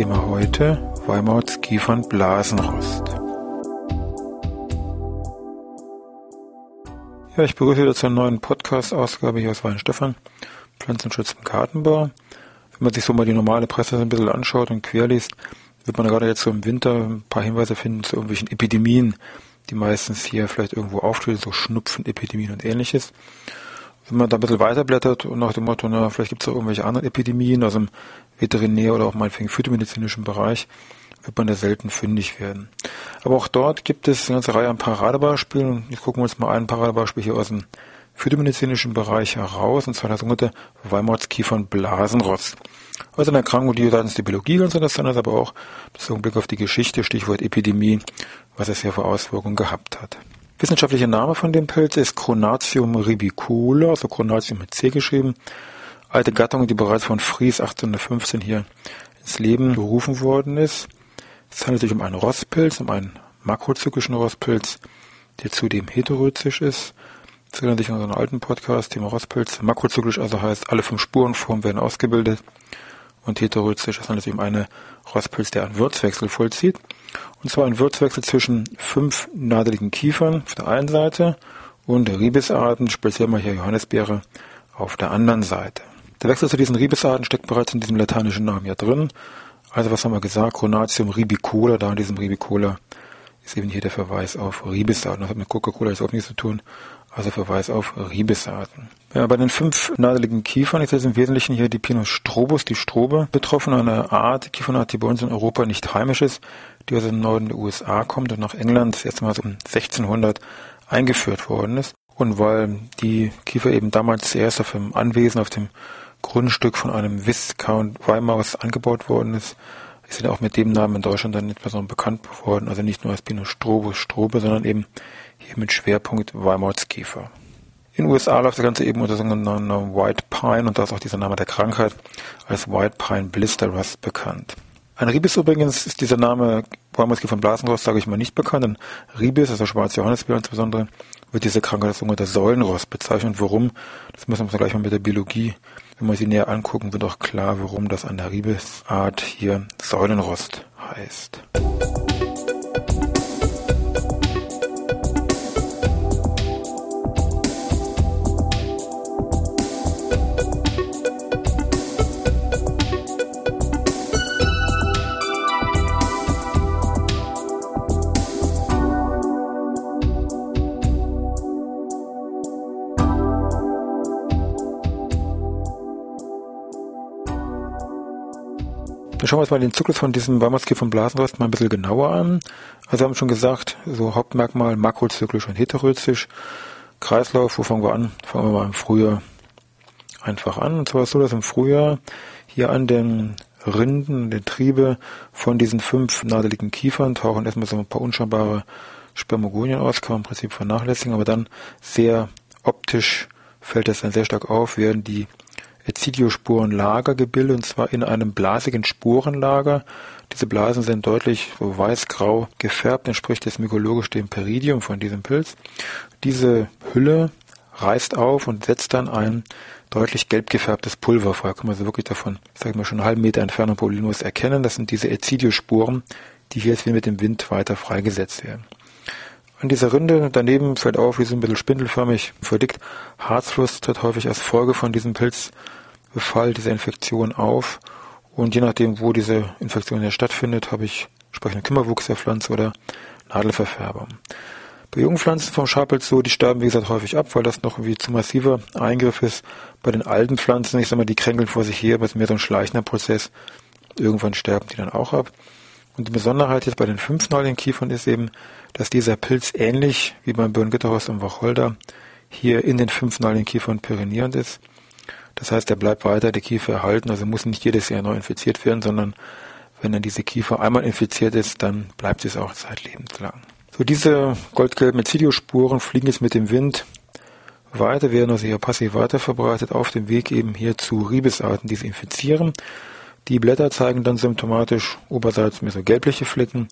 Thema heute Weimauts Kiefern Blasenrost. Ja, ich begrüße wieder zur neuen Podcast-Ausgabe hier aus Weinstefan, Pflanzenschutz im Gartenbau. Wenn man sich so mal die normale Presse ein bisschen anschaut und querliest, wird man gerade jetzt so im Winter ein paar Hinweise finden zu irgendwelchen Epidemien, die meistens hier vielleicht irgendwo auftreten, so Schnupfen, Epidemien und ähnliches wenn man da ein bisschen weiterblättert und nach dem Motto, na, vielleicht gibt es auch irgendwelche anderen Epidemien aus dem Veterinär- oder auch meinetwegen phytomedizinischen Bereich, wird man da selten fündig werden. Aber auch dort gibt es eine ganze Reihe an Paradebeispielen. Jetzt gucken wir uns mal ein Paradebeispiel hier aus dem phytomedizinischen Bereich heraus, und zwar das sogenannte Weimardskiefern-Blasenrotz. Also eine Erkrankung, die seitens der Biologie ganz interessant ist, aber auch bezogen Blick auf die Geschichte, Stichwort Epidemie, was es hier für Auswirkungen gehabt hat. Wissenschaftlicher Name von dem Pilz ist Chronatium ribicola, also Chronatium mit C geschrieben. Alte Gattung, die bereits von Fries 1815 hier ins Leben gerufen worden ist. Es handelt sich um einen Rostpilz, um einen makrozyklischen Rostpilz, der zudem heterozyklisch ist. Das erinnert sich an unseren alten Podcast, Thema Rostpilz. Makrozyklisch also heißt, alle fünf Spurenformen werden ausgebildet. Und heterozyklisch, das handelt sich um einen Rostpilz, der einen Würzwechsel vollzieht. Und zwar ein Würzwechsel zwischen fünf nadeligen Kiefern auf der einen Seite und Riebesarten, speziell mal hier Johannisbeere, auf der anderen Seite. Der Wechsel zu diesen Riebesarten steckt bereits in diesem lateinischen Namen ja drin. Also was haben wir gesagt? Chronatium ribicola, da in diesem Ribicola ist eben hier der Verweis auf Riebesarten. Das hat mit Coca-Cola jetzt auch nichts zu tun, also Verweis auf Riebesarten. Ja, bei den fünf nadeligen Kiefern ist jetzt im Wesentlichen hier die Pinus strobus, die Strobe, betroffen, eine Art, Kiefernart, die bei uns in Europa nicht heimisch ist, die aus dem Norden der USA kommt und nach England das erste Mal so um 1600 eingeführt worden ist. Und weil die Kiefer eben damals zuerst auf dem Anwesen, auf dem Grundstück von einem Viscount Weimaus angebaut worden ist, ist er auch mit dem Namen in Deutschland dann insbesondere bekannt geworden. Also nicht nur als Pinus strobus Strobe, sondern eben hier mit Schwerpunkt Weimauskiefer. In den USA läuft das Ganze eben unter sogenannter White Pine und da ist auch dieser Name der Krankheit als White Pine Blister Rust bekannt. Ein Ribis übrigens ist dieser Name Bäumwurzel von Blasenrost, sage ich mal, nicht bekannt. Ein Ribis, also schwarze Johannisbeer insbesondere, wird diese Krankheit als sogenannter Säulenrost bezeichnet. Warum? Das müssen wir uns gleich mal mit der Biologie, wenn wir sie näher angucken, wird auch klar, warum das an der Ribisart hier Säulenrost heißt. Dann schauen wir uns mal den Zyklus von diesem Weimarski vom Blasenrost mal ein bisschen genauer an. Also wir haben schon gesagt, so Hauptmerkmal makrozyklisch und heterozyklisch. Kreislauf, wo fangen wir an? Fangen wir mal im Frühjahr einfach an. Und zwar ist es so, dass im Frühjahr hier an den Rinden, den Triebe von diesen fünf nadeligen Kiefern tauchen erstmal so ein paar unscheinbare Spermogonien aus, kann man im Prinzip vernachlässigen, aber dann sehr optisch fällt das dann sehr stark auf, werden die Ezidiosporenlager gebildet, und zwar in einem blasigen Sporenlager. Diese Blasen sind deutlich so weiß-grau gefärbt, entspricht jetzt mykologisch dem Peridium von diesem Pilz. Diese Hülle reißt auf und setzt dann ein deutlich gelb gefärbtes Pulver frei. Kann man also wirklich davon, sagen wir schon einen halben Meter Entfernung problemlos erkennen. Das sind diese Ezidiosporen, die hier jetzt wieder mit dem Wind weiter freigesetzt werden. An dieser Rinde daneben fällt auf, wie so ein bisschen spindelförmig verdickt. Harzfluss tritt häufig als Folge von diesem Pilzbefall, dieser Infektion auf. Und je nachdem, wo diese Infektion ja stattfindet, habe ich entsprechenden Kümmerwuchs der Pflanze oder Nadelverfärbung. Bei jungen Pflanzen vom Schabpilz so, die sterben wie gesagt häufig ab, weil das noch irgendwie zu massiver Eingriff ist. Bei den alten Pflanzen, ich sag mal, die kränkeln vor sich her, aber es ist mehr so ein schleichender Prozess. Irgendwann sterben die dann auch ab. Und die Besonderheit jetzt bei den fünfnaligen Kiefern ist eben, dass dieser Pilz ähnlich wie beim Birngitterhorst und Wacholder hier in den fünfnaligen Kiefern perinierend ist. Das heißt, er bleibt weiter der Kiefer erhalten, also muss nicht jedes Jahr neu infiziert werden, sondern wenn dann diese Kiefer einmal infiziert ist, dann bleibt es auch zeitlebens lang. So, diese goldgelben Ezidiosporen fliegen jetzt mit dem Wind weiter, werden also hier passiv weiter verbreitet auf dem Weg eben hier zu Ribesarten, die sie infizieren. Die Blätter zeigen dann symptomatisch oberseits mehr so gelbliche Flecken,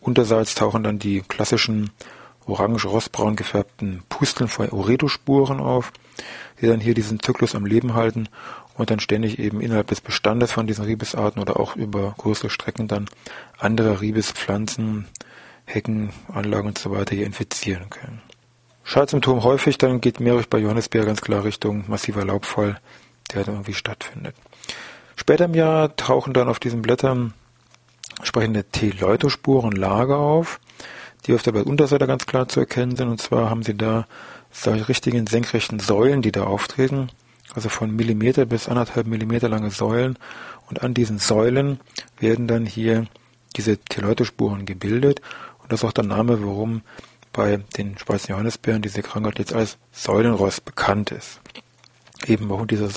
unterseits tauchen dann die klassischen orange-rostbraun gefärbten Pusteln von Uredospuren auf, die dann hier diesen Zyklus am Leben halten und dann ständig eben innerhalb des Bestandes von diesen Ribesarten oder auch über größere Strecken dann andere Ribespflanzen, Hecken, Anlagen und so weiter hier infizieren können. Schadsymptom häufig, dann geht Meerich bei Johannisbeer ganz klar Richtung massiver Laubfall, der dann irgendwie stattfindet. Später im Jahr tauchen dann auf diesen Blättern entsprechende T-Leutospuren Lager auf, die auf der Unterseite ganz klar zu erkennen sind. Und zwar haben sie da solche richtigen senkrechten Säulen, die da auftreten, also von Millimeter bis anderthalb Millimeter lange Säulen. Und an diesen Säulen werden dann hier diese Teloidospuren gebildet. Und das ist auch der Name, warum bei den schwarzen Johannisbeeren diese Krankheit jetzt als Säulenrost bekannt ist. Eben warum diese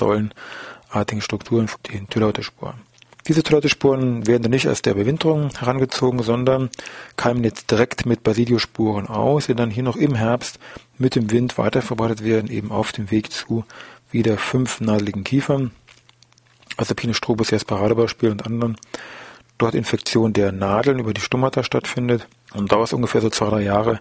säulenartigen Strukturen, die Teloidospuren. Diese Toilettespuren werden dann nicht aus der Bewinterung herangezogen, sondern keimen jetzt direkt mit Basidiosporen aus, die dann hier noch im Herbst mit dem Wind weiterverbreitet werden, eben auf dem Weg zu wieder fünf nadeligen Kiefern, also Pinus strobus als Paradebeispiel und anderen, dort Infektion der Nadeln über die Stomata stattfindet. Und dauert ungefähr so zwei, drei Jahre,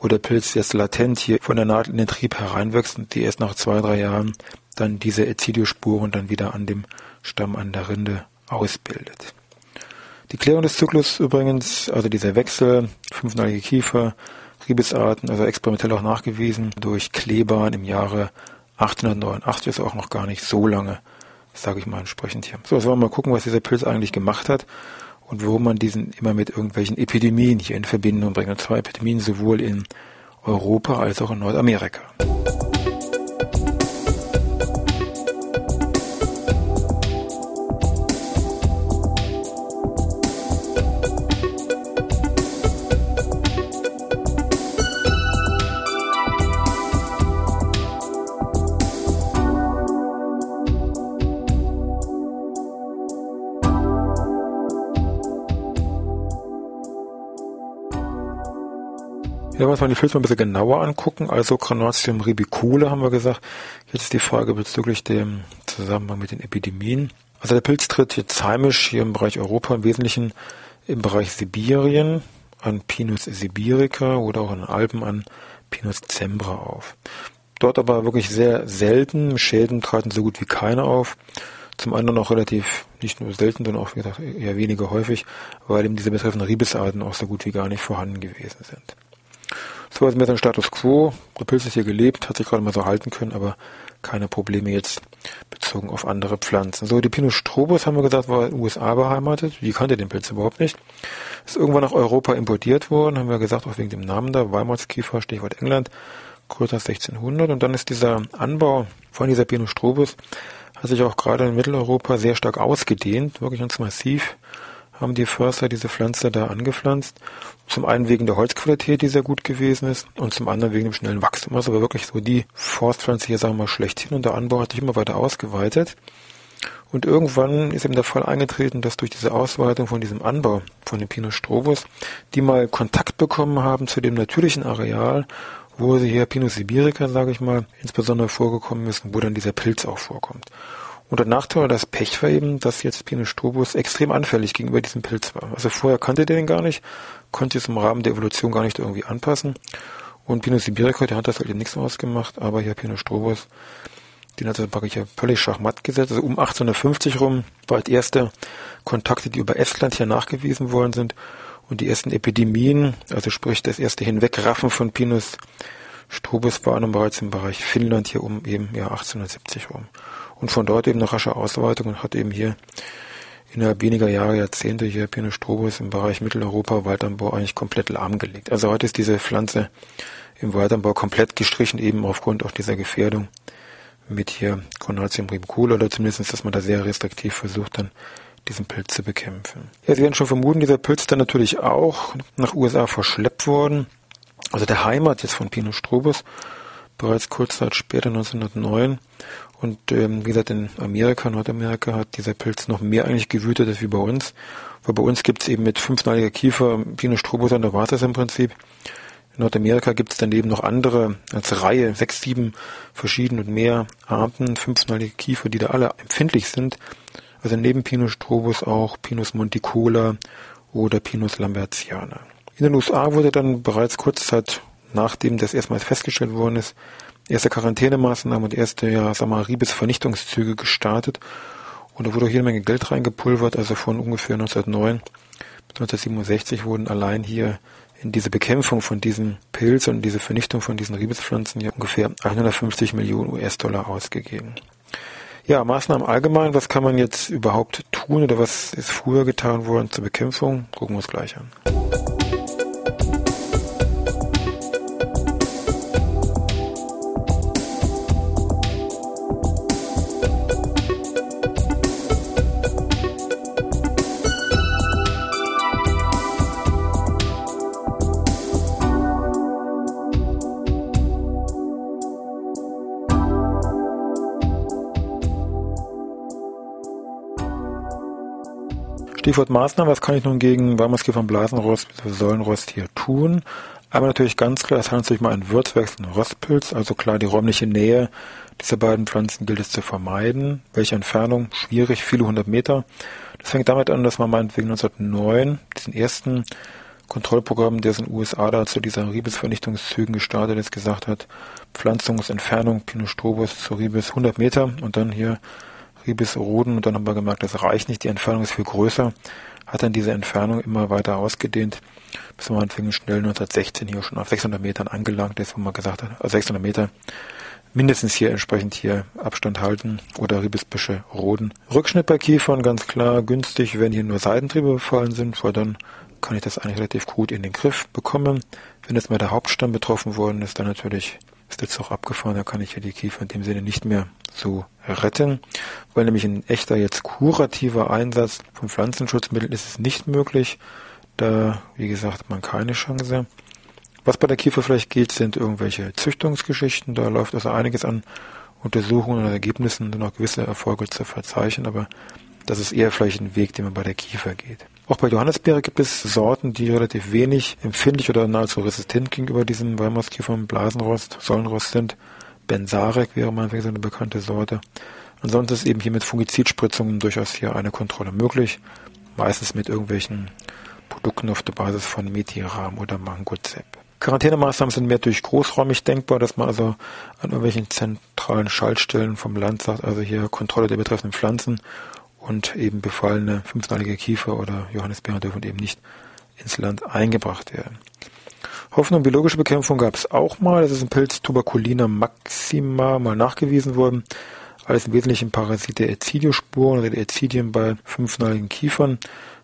wo der Pilz jetzt latent hier von der Nadel in den Trieb hereinwächst und die erst nach zwei, drei Jahren dann diese Ezidiosporen dann wieder an dem Stamm an der Rinde ausbildet. Die Klärung des Zyklus übrigens, also dieser Wechsel, fünfnalige Kiefer, Riebesarten, also experimentell auch nachgewiesen durch Klebern im Jahre 1889, ist auch noch gar nicht so lange, sage ich mal entsprechend hier. So, jetzt wollen wir mal gucken, was dieser Pilz eigentlich gemacht hat und warum man diesen immer mit irgendwelchen Epidemien hier in Verbindung bringt. Und zwar Epidemien sowohl in Europa als auch in Nordamerika. Ja, muss man die Filze mal ein bisschen genauer angucken. Also Granatium ribicule haben wir gesagt. Jetzt die Frage bezüglich dem Zusammenhang mit den Epidemien. Also der Pilz tritt jetzt heimisch hier im Bereich Europa, im Wesentlichen im Bereich Sibirien an Pinus sibirica oder auch in den Alpen an Pinus cembra auf. Dort aber wirklich sehr selten. Schäden traten so gut wie keine auf. Zum anderen auch relativ nicht nur selten, sondern auch wie gesagt, eher weniger häufig, weil eben diese betreffenden Riebesarten auch so gut wie gar nicht vorhanden gewesen sind. So ist mir dann Status quo. Der ist hier gelebt, hat sich gerade mal so halten können, aber keine Probleme jetzt bezogen auf andere Pflanzen. So, die Pinus strobus haben wir gesagt, war in den USA beheimatet. Die kannte den Pilz überhaupt nicht. Ist irgendwann nach Europa importiert worden, haben wir gesagt, auch wegen dem Namen da, Weimarskiefer, Stichwort England, größer 1600. Und dann ist dieser Anbau von dieser Pinus strobus hat sich auch gerade in Mitteleuropa sehr stark ausgedehnt, wirklich ganz massiv haben die Förster diese Pflanze da angepflanzt. Zum einen wegen der Holzqualität, die sehr gut gewesen ist, und zum anderen wegen dem schnellen Wachstum. Also war wirklich so die Forstpflanze hier, sagen wir mal, schlechthin. Und der Anbau hat sich immer weiter ausgeweitet. Und irgendwann ist eben der Fall eingetreten, dass durch diese Ausweitung von diesem Anbau von dem Pinus strobus, die mal Kontakt bekommen haben zu dem natürlichen Areal, wo sie hier Pinus sibirica, sage ich mal, insbesondere vorgekommen ist, wo dann dieser Pilz auch vorkommt. Und der Nachteil oder das Pech war eben, dass jetzt Pinus strobus extrem anfällig gegenüber diesem Pilz war. Also vorher kannte der den gar nicht, konnte es im Rahmen der Evolution gar nicht irgendwie anpassen. Und Pinus sibirica, der hat das halt eben nichts ausgemacht, aber hier Pinus strobus, den hat er praktisch völlig schachmatt gesetzt. Also um 1850 rum war halt erste Kontakte, die über Estland hier nachgewiesen worden sind. Und die ersten Epidemien, also sprich das erste Hinwegraffen von Pinus strobus war dann bereits im Bereich Finnland hier um eben ja 1870 rum und von dort eben eine rasche Ausweitung und hat eben hier innerhalb weniger Jahre, Jahrzehnte hier Pinus strobus im Bereich Mitteleuropa Waldanbau eigentlich komplett lahmgelegt. Also heute ist diese Pflanze im Waldanbau komplett gestrichen, eben aufgrund auch dieser Gefährdung mit hier Cornatium ribicula oder zumindest, dass man da sehr restriktiv versucht, dann diesen Pilz zu bekämpfen. Ja, Sie werden schon vermuten, dieser Pilz ist dann natürlich auch nach USA verschleppt worden. Also der Heimat jetzt von Pinus strobus, bereits kurz Zeit später, 1909, Und ähm, wie gesagt, in Amerika, Nordamerika hat dieser Pilz noch mehr eigentlich gewütet als wie bei uns. Weil bei uns gibt's eben mit fünfnaliger Kiefer Pinus strobus an der Basis im Prinzip. In Nordamerika gibt's daneben noch andere, als Reihe, sechs, sieben verschiedene und mehr Arten, fünfnalige Kiefer, die da alle empfindlich sind. Also neben Pinus strobus auch Pinus monticola oder Pinus lambertiana. In den USA wurde dann bereits kurz Zeit nachdem das erstmals festgestellt worden ist, erste Quarantänemaßnahmen und erste, ja, sag mal, Riebes-Vernichtungszüge gestartet. Und da wurde auch jede Menge Geld reingepulvert, also von ungefähr 1909 bis 1967 wurden allein hier in diese Bekämpfung von diesem Pilz und diese Vernichtung von diesen Riebespflanzen ja ungefähr 150 Millionen US-Dollar ausgegeben. Ja, Maßnahmen allgemein, was kann man jetzt überhaupt tun oder was ist früher getan worden zur Bekämpfung? Gucken wir uns gleich an. Stichwort Maßnahmen, was kann ich nun gegen Warmungsgift und Blasenrost Säulenrost hier tun? Aber natürlich ganz klar, es handelt sich mal ein Würzwechsel und Rostpilz, also klar die räumliche Nähe dieser beiden Pflanzen gilt es zu vermeiden. Welche Entfernung? Schwierig, viele hundert Meter. Das fängt damit an, dass man meinetwegen 1909 diesen ersten Kontrollprogramm, der in den USA da zu dieser Riebesvernichtungszügen gestartet ist, gesagt hat, Pflanzungsentfernung Pinus strobus zu Ribes 100 Meter und dann hier Ribis Roden und dann haben wir gemerkt, das reicht nicht, die Entfernung ist viel größer, hat dann diese Entfernung immer weiter ausgedehnt, bis man anfing schnell 1916 hier schon auf 600 Metern angelangt ist, wo man gesagt hat, also 600 Meter mindestens hier entsprechend hier Abstand halten oder Ribisbüsche roden. Rückschnitt bei Kiefern ganz klar günstig, wenn hier nur Seitentriebe befallen sind, weil dann kann ich das eigentlich relativ gut in den Griff bekommen. Wenn jetzt mal der Hauptstamm betroffen worden ist, dann natürlich ist der Zug abgefahren, da kann ich hier die Kiefer in dem Sinne nicht mehr so retten, weil nämlich ein echter jetzt kurativer Einsatz von Pflanzenschutzmitteln ist es nicht möglich. Da, wie gesagt, man keine Chance. Was bei der Kiefer vielleicht geht, sind irgendwelche Züchtungsgeschichten. Da läuft also einiges an Untersuchungen und Ergebnissen, um noch gewisse Erfolge zu verzeichnen, aber das ist eher vielleicht ein Weg, den man bei der Kiefer geht. Auch bei Johannisbeere gibt es Sorten, die relativ wenig empfindlich oder nahezu resistent gegenüber diesem Weimarskiefer Blasenrost, Sollenrost sind. Bensarek wäre mal eine bekannte Sorte. Ansonsten ist eben hier mit Fungizidspritzungen durchaus hier eine Kontrolle möglich. Meistens mit irgendwelchen Produkten auf der Basis von Metiram oder Mangozeb. Quarantänemaßnahmen sind mehr durch großräumig denkbar, dass man also an irgendwelchen zentralen Schaltstellen vom Land sagt, also hier Kontrolle der betreffenden Pflanzen und eben befallene fünfnalige Kiefer oder Johannisbeeren dürfen eben nicht ins Land eingebracht werden. Hoffnung biologische Bekämpfung gab es auch mal. Das ist ein Pilz Tuberculina maxima mal nachgewiesen worden. Alles im Wesentlichen Parasit der Ezidiosporen oder der Ezidien bei fünfnaligen Kiefern.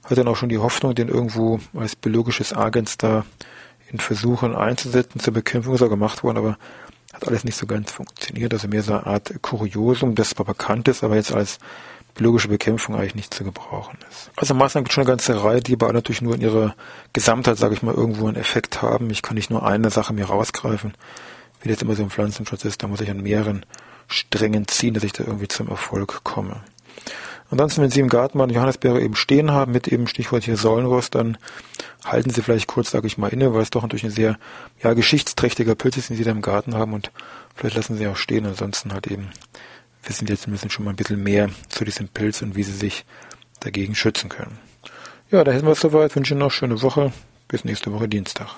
Hat dann auch schon die Hoffnung, den irgendwo als biologisches Agens da in Versuchen einzusetzen. Zur Bekämpfung ist auch gemacht worden, aber hat alles nicht so ganz funktioniert. Also mehr so eine Art Kuriosum, das zwar bekannt ist, aber jetzt als biologische Bekämpfung eigentlich nicht zu gebrauchen ist. Also Maßnahmen gibt schon eine ganze Reihe, die aber natürlich nur in ihrer Gesamtheit, sage ich mal, irgendwo einen Effekt haben. Ich kann nicht nur eine Sache mir rausgreifen, wie das immer so im Pflanzenschutz ist. Da muss ich an mehreren Strängen ziehen, dass ich da irgendwie zum Erfolg komme. Ansonsten, wenn Sie im Garten mal eine Johannisbeere eben stehen haben, mit eben Stichwort hier Säulenrost, dann halten Sie vielleicht kurz, sage ich mal, inne, weil es doch natürlich ein sehr ja, geschichtsträchtiger Pilz ist, den Sie da im Garten haben und vielleicht lassen Sie auch stehen, ansonsten halt eben wissen jetzt müssen schon mal ein bisschen mehr zu diesem Pilz und wie sie sich dagegen schützen können. Ja, da hätten wir es soweit. Wünsche noch eine schöne Woche. Bis nächste Woche Dienstag.